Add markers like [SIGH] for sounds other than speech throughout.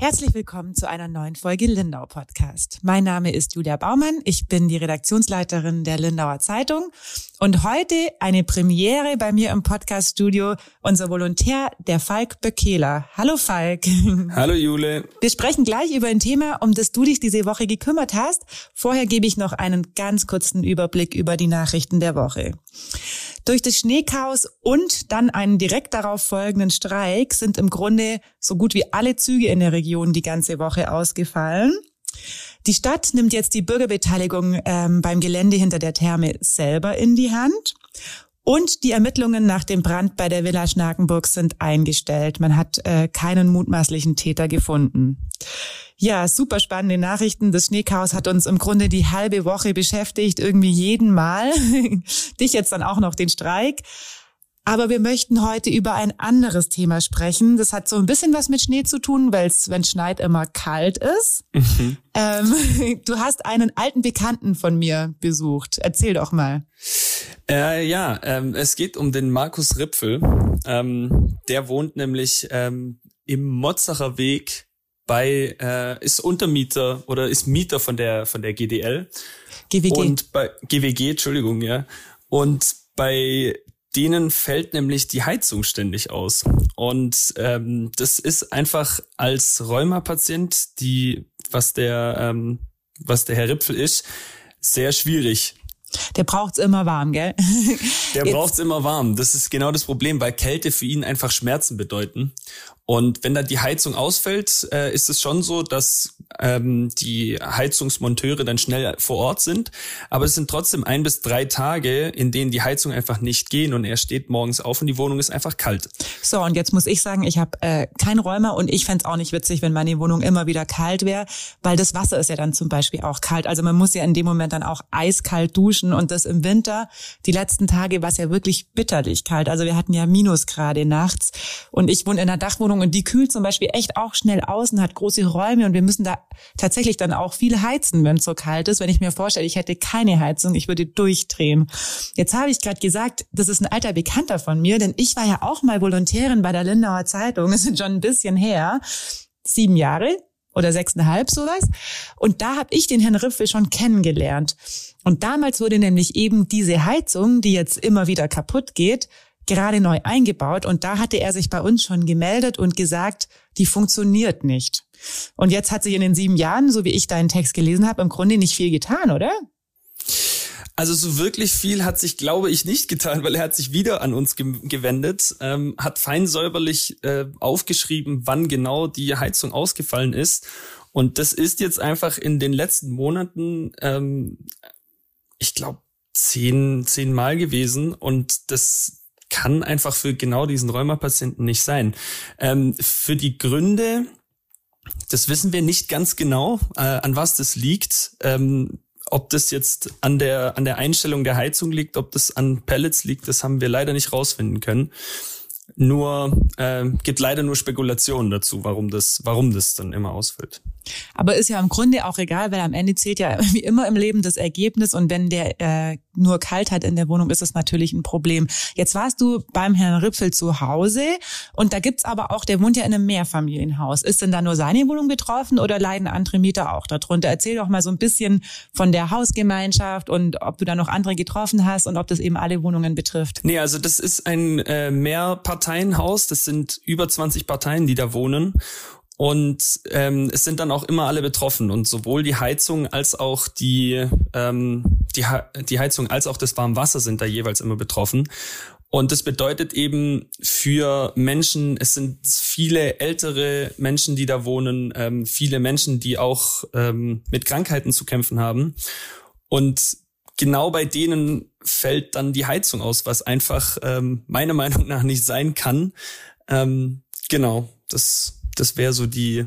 Herzlich willkommen zu einer neuen Folge Lindau Podcast. Mein Name ist Julia Baumann. Ich bin die Redaktionsleiterin der Lindauer Zeitung und heute eine Premiere bei mir im Podcaststudio unser Volontär, der Falk Böckehler. Hallo Falk. Hallo Jule. Wir sprechen gleich über ein Thema, um das du dich diese Woche gekümmert hast. Vorher gebe ich noch einen ganz kurzen Überblick über die Nachrichten der Woche. Durch das Schneechaos und dann einen direkt darauf folgenden Streik sind im Grunde so gut wie alle Züge in der Region die ganze Woche ausgefallen. Die Stadt nimmt jetzt die Bürgerbeteiligung ähm, beim Gelände hinter der Therme selber in die Hand. Und die Ermittlungen nach dem Brand bei der Villa Schnakenburg sind eingestellt. Man hat äh, keinen mutmaßlichen Täter gefunden. Ja, super spannende Nachrichten. Das Schneechaos hat uns im Grunde die halbe Woche beschäftigt, irgendwie jeden Mal. [LAUGHS] Dich jetzt dann auch noch den Streik. Aber wir möchten heute über ein anderes Thema sprechen. Das hat so ein bisschen was mit Schnee zu tun, weil es, wenn es schneit, immer kalt ist. Mhm. Ähm, [LAUGHS] du hast einen alten Bekannten von mir besucht. Erzähl doch mal. Äh, ja, ähm, es geht um den Markus Ripfel. Ähm, der wohnt nämlich ähm, im Motzacher Weg bei äh, ist Untermieter oder ist Mieter von der von der GDL GWG und bei GWG Entschuldigung ja. Und bei denen fällt nämlich die Heizung ständig aus. Und ähm, das ist einfach als Rheumapatient die was der ähm, was der Herr Ripfel ist sehr schwierig der braucht's immer warm, gell? Der braucht's immer warm. Das ist genau das Problem, weil Kälte für ihn einfach Schmerzen bedeuten. Und wenn da die Heizung ausfällt, äh, ist es schon so, dass ähm, die Heizungsmonteure dann schnell vor Ort sind. Aber es sind trotzdem ein bis drei Tage, in denen die Heizung einfach nicht gehen und er steht morgens auf und die Wohnung ist einfach kalt. So, und jetzt muss ich sagen, ich habe äh, kein Räumer und ich fände auch nicht witzig, wenn meine Wohnung immer wieder kalt wäre, weil das Wasser ist ja dann zum Beispiel auch kalt. Also man muss ja in dem Moment dann auch eiskalt duschen und das im Winter. Die letzten Tage war es ja wirklich bitterlich kalt. Also wir hatten ja Minusgrade nachts und ich wohne in einer Dachwohnung Wohnung und die kühlt zum Beispiel echt auch schnell aus und hat große Räume und wir müssen da tatsächlich dann auch viel heizen, wenn es so kalt ist. Wenn ich mir vorstelle, ich hätte keine Heizung, ich würde durchdrehen. Jetzt habe ich gerade gesagt, das ist ein alter Bekannter von mir, denn ich war ja auch mal Volontärin bei der Lindauer Zeitung, [LAUGHS] das ist schon ein bisschen her, sieben Jahre oder sechseinhalb sowas. Und da habe ich den Herrn Riffel schon kennengelernt. Und damals wurde nämlich eben diese Heizung, die jetzt immer wieder kaputt geht, gerade neu eingebaut und da hatte er sich bei uns schon gemeldet und gesagt, die funktioniert nicht. Und jetzt hat sich in den sieben Jahren, so wie ich deinen Text gelesen habe, im Grunde nicht viel getan, oder? Also so wirklich viel hat sich, glaube ich, nicht getan, weil er hat sich wieder an uns ge gewendet, ähm, hat fein säuberlich äh, aufgeschrieben, wann genau die Heizung ausgefallen ist. Und das ist jetzt einfach in den letzten Monaten, ähm, ich glaube, zehn, zehn Mal gewesen. Und das kann einfach für genau diesen Rheumapatienten nicht sein. Ähm, für die Gründe, das wissen wir nicht ganz genau, äh, an was das liegt. Ähm, ob das jetzt an der, an der Einstellung der Heizung liegt, ob das an Pellets liegt, das haben wir leider nicht rausfinden können. Nur äh, gibt leider nur Spekulationen dazu, warum das, warum das dann immer ausfällt. Aber ist ja im Grunde auch egal, weil am Ende zählt ja [LAUGHS] wie immer im Leben das Ergebnis und wenn der äh, nur kalt hat in der Wohnung, ist das natürlich ein Problem. Jetzt warst du beim Herrn Ripfel zu Hause und da gibt's aber auch, der wohnt ja in einem Mehrfamilienhaus. Ist denn da nur seine Wohnung betroffen oder leiden andere Mieter auch darunter? Erzähl doch mal so ein bisschen von der Hausgemeinschaft und ob du da noch andere getroffen hast und ob das eben alle Wohnungen betrifft. Nee, also das ist ein äh, Mehrparteienhaus. Das sind über 20 Parteien, die da wohnen. Und ähm, es sind dann auch immer alle betroffen und sowohl die Heizung als auch die, ähm, die, die Heizung als auch das Warmwasser sind da jeweils immer betroffen. Und das bedeutet eben für Menschen, es sind viele ältere Menschen, die da wohnen, ähm, viele Menschen, die auch ähm, mit Krankheiten zu kämpfen haben. Und genau bei denen fällt dann die Heizung aus, was einfach ähm, meiner Meinung nach nicht sein kann. Ähm, genau, das das wäre so die,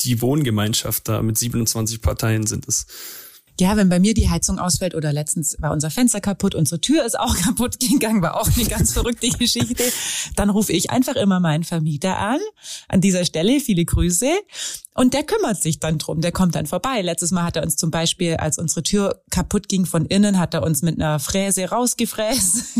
die Wohngemeinschaft da mit 27 Parteien sind es. Ja, wenn bei mir die Heizung ausfällt oder letztens war unser Fenster kaputt, unsere Tür ist auch [LAUGHS] kaputt gegangen, war auch eine ganz verrückte Geschichte, dann rufe ich einfach immer meinen Vermieter an. An dieser Stelle viele Grüße. Und der kümmert sich dann drum, der kommt dann vorbei. Letztes Mal hat er uns zum Beispiel, als unsere Tür kaputt ging von innen, hat er uns mit einer Fräse rausgefräst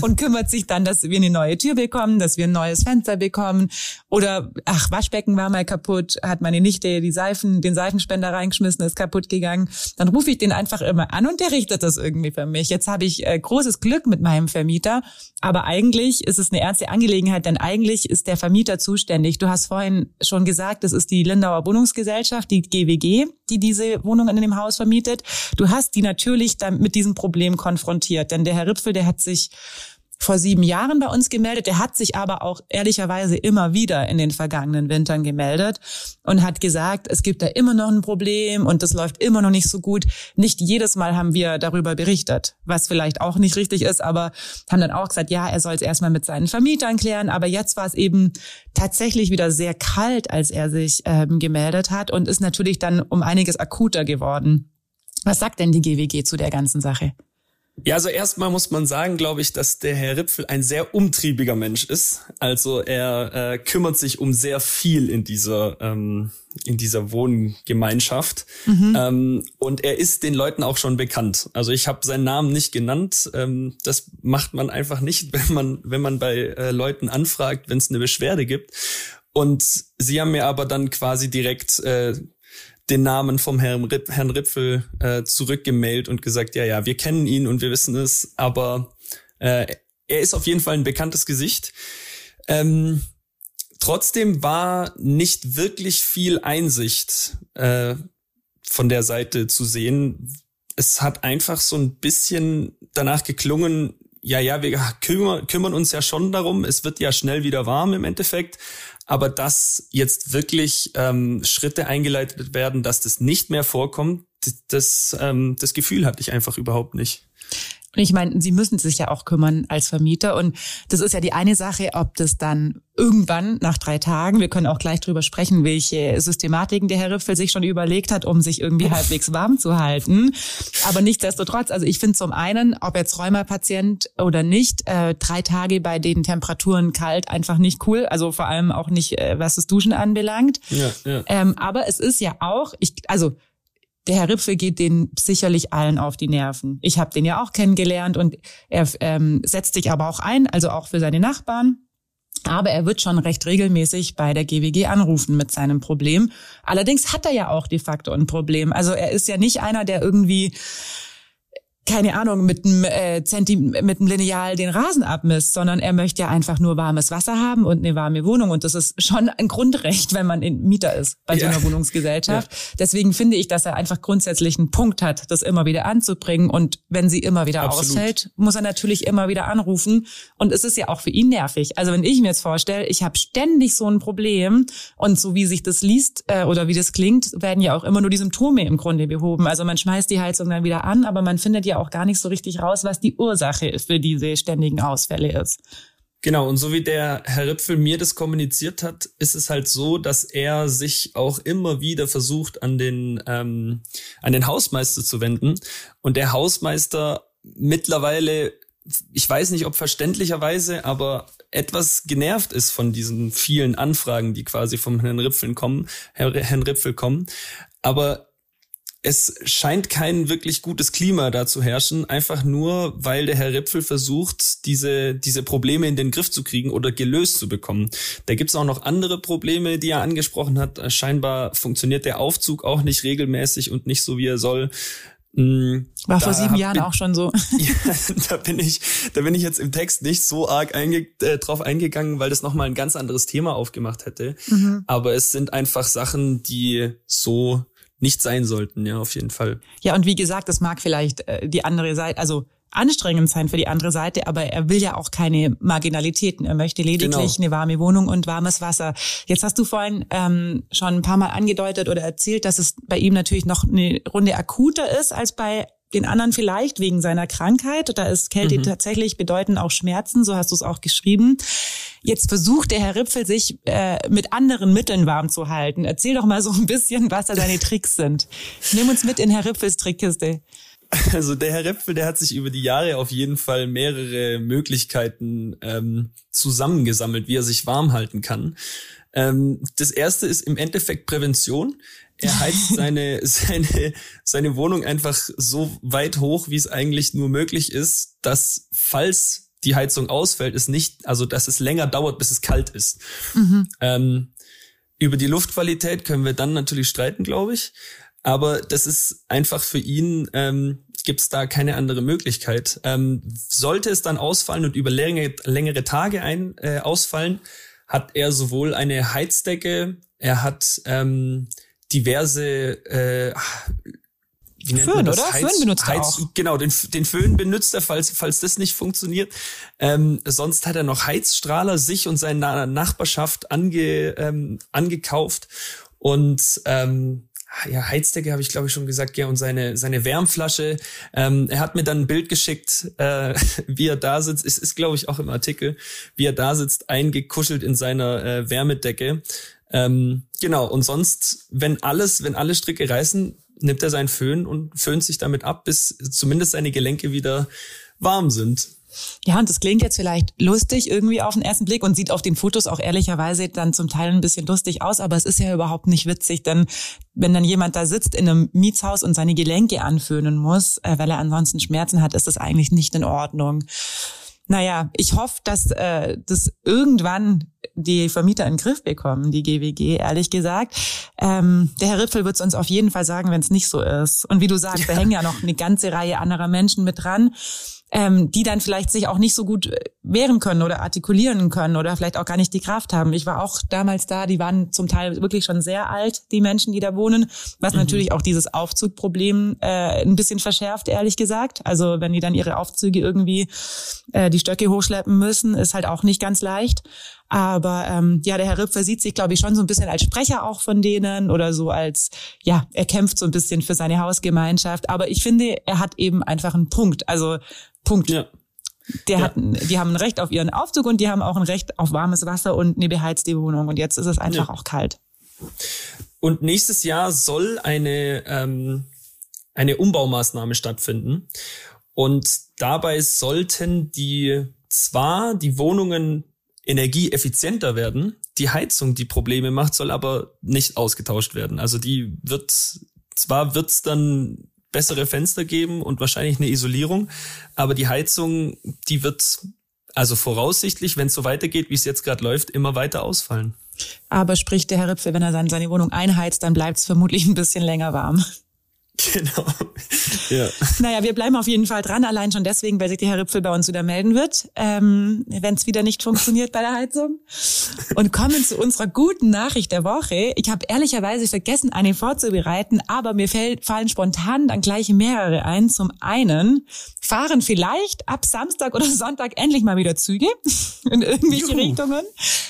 [LAUGHS] und kümmert sich dann, dass wir eine neue Tür bekommen, dass wir ein neues Fenster bekommen. Oder, ach, Waschbecken war mal kaputt, hat meine Nichte die Seifen, den Seifenspender reingeschmissen, ist kaputt gegangen. Dann rufe ich den einfach immer an und der richtet das irgendwie für mich. Jetzt habe ich äh, großes Glück mit meinem Vermieter, aber eigentlich ist es eine ernste Angelegenheit, denn eigentlich ist der Vermieter zuständig. Du hast vorhin schon gesagt, es ist die Lindauer Wohnungsgesellschaft, die GWG, die diese Wohnungen in dem Haus vermietet. Du hast die natürlich dann mit diesem Problem konfrontiert, denn der Herr Ripfel, der hat sich vor sieben Jahren bei uns gemeldet. Der hat sich aber auch ehrlicherweise immer wieder in den vergangenen Wintern gemeldet und hat gesagt, es gibt da immer noch ein Problem und das läuft immer noch nicht so gut. Nicht jedes Mal haben wir darüber berichtet, was vielleicht auch nicht richtig ist, aber haben dann auch gesagt, ja, er soll es erstmal mit seinen Vermietern klären. Aber jetzt war es eben tatsächlich wieder sehr kalt, als er sich ähm, gemeldet hat und ist natürlich dann um einiges akuter geworden. Was sagt denn die GWG zu der ganzen Sache? Ja, also erstmal muss man sagen, glaube ich, dass der Herr Ripfel ein sehr umtriebiger Mensch ist. Also er äh, kümmert sich um sehr viel in dieser ähm, in dieser Wohngemeinschaft mhm. ähm, und er ist den Leuten auch schon bekannt. Also ich habe seinen Namen nicht genannt. Ähm, das macht man einfach nicht, [LAUGHS] wenn man wenn man bei äh, Leuten anfragt, wenn es eine Beschwerde gibt. Und sie haben mir aber dann quasi direkt äh, den Namen vom Herrn, Ripp, Herrn Ripfel äh, zurückgemailt und gesagt, ja, ja, wir kennen ihn und wir wissen es, aber äh, er ist auf jeden Fall ein bekanntes Gesicht. Ähm, trotzdem war nicht wirklich viel Einsicht äh, von der Seite zu sehen. Es hat einfach so ein bisschen danach geklungen, ja, ja, wir kümmern, kümmern uns ja schon darum, es wird ja schnell wieder warm im Endeffekt, aber dass jetzt wirklich ähm, Schritte eingeleitet werden, dass das nicht mehr vorkommt, das, ähm, das Gefühl hatte ich einfach überhaupt nicht. Und ich meine, sie müssen sich ja auch kümmern als Vermieter. Und das ist ja die eine Sache, ob das dann irgendwann nach drei Tagen, wir können auch gleich drüber sprechen, welche Systematiken der Herr Ripfel sich schon überlegt hat, um sich irgendwie [LAUGHS] halbwegs warm zu halten. Aber nichtsdestotrotz, also ich finde zum einen, ob jetzt Rheumapatient oder nicht, äh, drei Tage bei den Temperaturen kalt einfach nicht cool. Also vor allem auch nicht, äh, was das Duschen anbelangt. Ja, ja. Ähm, aber es ist ja auch, ich, also der Herr Ripfel geht den sicherlich allen auf die Nerven. Ich habe den ja auch kennengelernt und er ähm, setzt sich aber auch ein, also auch für seine Nachbarn. Aber er wird schon recht regelmäßig bei der GWG anrufen mit seinem Problem. Allerdings hat er ja auch de facto ein Problem. Also er ist ja nicht einer, der irgendwie keine Ahnung, mit einem äh, Zenti mit einem Lineal den Rasen abmisst, sondern er möchte ja einfach nur warmes Wasser haben und eine warme Wohnung. Und das ist schon ein Grundrecht, wenn man in Mieter ist bei ja. so einer Wohnungsgesellschaft. Ja. Deswegen finde ich, dass er einfach grundsätzlich einen Punkt hat, das immer wieder anzubringen. Und wenn sie immer wieder Absolut. ausfällt, muss er natürlich immer wieder anrufen. Und es ist ja auch für ihn nervig. Also wenn ich mir jetzt vorstelle, ich habe ständig so ein Problem und so wie sich das liest äh, oder wie das klingt, werden ja auch immer nur die Symptome im Grunde behoben. Also man schmeißt die Heizung dann wieder an, aber man findet ja auch gar nicht so richtig raus, was die Ursache für diese ständigen Ausfälle ist. Genau, und so wie der Herr Ripfel mir das kommuniziert hat, ist es halt so, dass er sich auch immer wieder versucht, an den, ähm, an den Hausmeister zu wenden. Und der Hausmeister mittlerweile, ich weiß nicht, ob verständlicherweise, aber etwas genervt ist von diesen vielen Anfragen, die quasi vom Herrn Ripfel kommen, Herrn Ripfel kommen. Aber es scheint kein wirklich gutes Klima da zu herrschen, einfach nur, weil der Herr Ripfel versucht, diese, diese Probleme in den Griff zu kriegen oder gelöst zu bekommen. Da gibt's auch noch andere Probleme, die er angesprochen hat. Scheinbar funktioniert der Aufzug auch nicht regelmäßig und nicht so, wie er soll. Hm, War vor sieben Jahren bin, auch schon so. [LAUGHS] ja, da bin ich, da bin ich jetzt im Text nicht so arg einge, äh, drauf eingegangen, weil das nochmal ein ganz anderes Thema aufgemacht hätte. Mhm. Aber es sind einfach Sachen, die so nicht sein sollten, ja, auf jeden Fall. Ja, und wie gesagt, das mag vielleicht äh, die andere Seite, also anstrengend sein für die andere Seite, aber er will ja auch keine Marginalitäten. Er möchte lediglich genau. eine warme Wohnung und warmes Wasser. Jetzt hast du vorhin ähm, schon ein paar Mal angedeutet oder erzählt, dass es bei ihm natürlich noch eine Runde akuter ist als bei den anderen vielleicht wegen seiner Krankheit. Da ist Kälte mhm. tatsächlich bedeuten auch Schmerzen, so hast du es auch geschrieben. Jetzt versucht der Herr Ripfel sich äh, mit anderen Mitteln warm zu halten. Erzähl doch mal so ein bisschen, was da seine Tricks sind. Nimm uns mit in Herr Ripfels Trickkiste. Also der Herr Ripfel, der hat sich über die Jahre auf jeden Fall mehrere Möglichkeiten ähm, zusammengesammelt, wie er sich warm halten kann. Ähm, das erste ist im Endeffekt Prävention. Er [LAUGHS] heizt seine, seine, seine Wohnung einfach so weit hoch, wie es eigentlich nur möglich ist, dass falls die Heizung ausfällt, ist nicht, also dass es länger dauert, bis es kalt ist. Mhm. Ähm, über die Luftqualität können wir dann natürlich streiten, glaube ich. Aber das ist einfach für ihn, ähm, gibt es da keine andere Möglichkeit. Ähm, sollte es dann ausfallen und über längere, längere Tage ein, äh, ausfallen, hat er sowohl eine Heizdecke, er hat ähm, diverse äh, wie nennt Föhn, man das? oder? Heiz, Föhn benutzt Heiz, er auch. Genau, den, den Föhn benutzt er, falls, falls das nicht funktioniert. Ähm, sonst hat er noch Heizstrahler sich und seine Nachbarschaft ange, ähm, angekauft. Und ähm, ja, Heizdecke habe ich glaube ich schon gesagt, ja, und seine seine Wärmflasche. Ähm, er hat mir dann ein Bild geschickt, äh, [LAUGHS] wie er da sitzt. Es ist glaube ich auch im Artikel, wie er da sitzt, eingekuschelt in seiner äh, Wärmedecke. Ähm, genau. Und sonst, wenn alles, wenn alle Stricke reißen, nimmt er seinen Föhn und föhnt sich damit ab, bis zumindest seine Gelenke wieder warm sind. Ja, und das klingt jetzt vielleicht lustig irgendwie auf den ersten Blick und sieht auf den Fotos auch ehrlicherweise dann zum Teil ein bisschen lustig aus, aber es ist ja überhaupt nicht witzig, denn wenn dann jemand da sitzt in einem Mietshaus und seine Gelenke anföhnen muss, äh, weil er ansonsten Schmerzen hat, ist das eigentlich nicht in Ordnung. Naja, ich hoffe, dass äh, das irgendwann die Vermieter in den Griff bekommen, die GWG, ehrlich gesagt. Ähm, der Herr Riffel wird es uns auf jeden Fall sagen, wenn es nicht so ist. Und wie du sagst, ja. da hängen ja noch eine ganze Reihe anderer Menschen mit dran ähm, die dann vielleicht sich auch nicht so gut wehren können oder artikulieren können oder vielleicht auch gar nicht die Kraft haben. Ich war auch damals da, die waren zum Teil wirklich schon sehr alt, die Menschen, die da wohnen, was mhm. natürlich auch dieses Aufzugproblem äh, ein bisschen verschärft, ehrlich gesagt. Also wenn die dann ihre Aufzüge irgendwie äh, die Stöcke hochschleppen müssen, ist halt auch nicht ganz leicht. Aber ähm, ja, der Herr Ripfer sieht sich, glaube ich, schon so ein bisschen als Sprecher auch von denen oder so als, ja, er kämpft so ein bisschen für seine Hausgemeinschaft. Aber ich finde, er hat eben einfach einen Punkt. Also Punkt. Ja. Der ja. hat, die haben ein Recht auf ihren Aufzug und die haben auch ein Recht auf warmes Wasser und eine beheizte Wohnung. Und jetzt ist es einfach ja. auch kalt. Und nächstes Jahr soll eine, ähm, eine Umbaumaßnahme stattfinden. Und dabei sollten die zwar die Wohnungen energieeffizienter werden, die Heizung, die Probleme macht, soll aber nicht ausgetauscht werden. Also die wird, zwar wird's dann bessere Fenster geben und wahrscheinlich eine Isolierung. Aber die Heizung, die wird also voraussichtlich, wenn es so weitergeht, wie es jetzt gerade läuft, immer weiter ausfallen. Aber spricht der Herr Ripfe, wenn er seine Wohnung einheizt, dann bleibt es vermutlich ein bisschen länger warm. [LAUGHS] Genau. Ja. Naja, wir bleiben auf jeden Fall dran, allein schon deswegen, weil sich der Herr Ripfel bei uns wieder melden wird, ähm, wenn es wieder nicht funktioniert bei der Heizung. Und kommen zu unserer guten Nachricht der Woche. Ich habe ehrlicherweise vergessen, eine vorzubereiten, aber mir fällt, fallen spontan dann gleich mehrere ein. Zum einen fahren vielleicht ab Samstag oder Sonntag endlich mal wieder Züge [LAUGHS] in irgendwelche Juhu. Richtungen.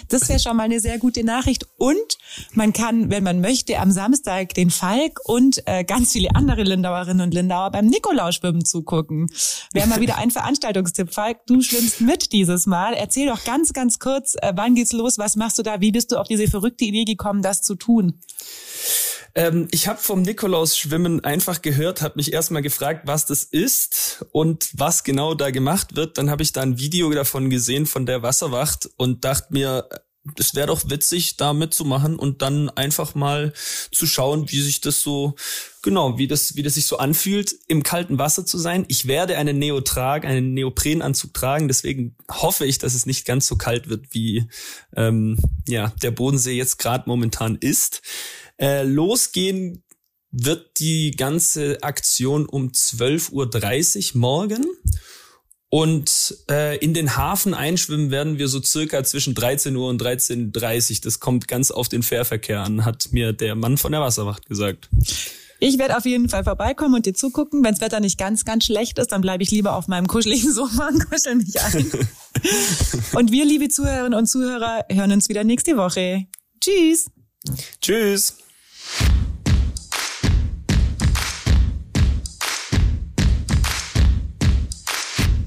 Das wäre schon mal eine sehr gute Nachricht. Und man kann, wenn man möchte, am Samstag den Falk und äh, ganz viele andere Lindauerinnen und Lindauer beim Nikolausschwimmen zugucken. Wäre mal wieder ein Veranstaltungstipp. Falk, du schwimmst mit dieses Mal. Erzähl doch ganz, ganz kurz, äh, wann geht's los? Was machst du da? Wie bist du auf diese verrückte Idee gekommen, das zu tun? Ähm, ich habe vom Nikolaus-Schwimmen einfach gehört, habe mich erstmal gefragt, was das ist und was genau da gemacht wird. Dann habe ich da ein Video davon gesehen von der Wasserwacht und dachte mir, es wäre doch witzig, da mitzumachen und dann einfach mal zu schauen, wie sich das so, genau, wie das, wie das sich so anfühlt, im kalten Wasser zu sein. Ich werde einen Neo tragen, einen Neoprenanzug tragen, deswegen hoffe ich, dass es nicht ganz so kalt wird, wie ähm, ja der Bodensee jetzt gerade momentan ist. Äh, losgehen wird die ganze Aktion um 12.30 Uhr morgen. Und äh, in den Hafen einschwimmen werden wir so circa zwischen 13 Uhr und 13.30 Uhr. Das kommt ganz auf den Fährverkehr an, hat mir der Mann von der Wasserwacht gesagt. Ich werde auf jeden Fall vorbeikommen und dir zugucken. Wenn das Wetter nicht ganz, ganz schlecht ist, dann bleibe ich lieber auf meinem kuscheligen [LAUGHS] Sofa und kuschel mich ein. [LAUGHS] und wir, liebe Zuhörerinnen und Zuhörer, hören uns wieder nächste Woche. Tschüss. Tschüss.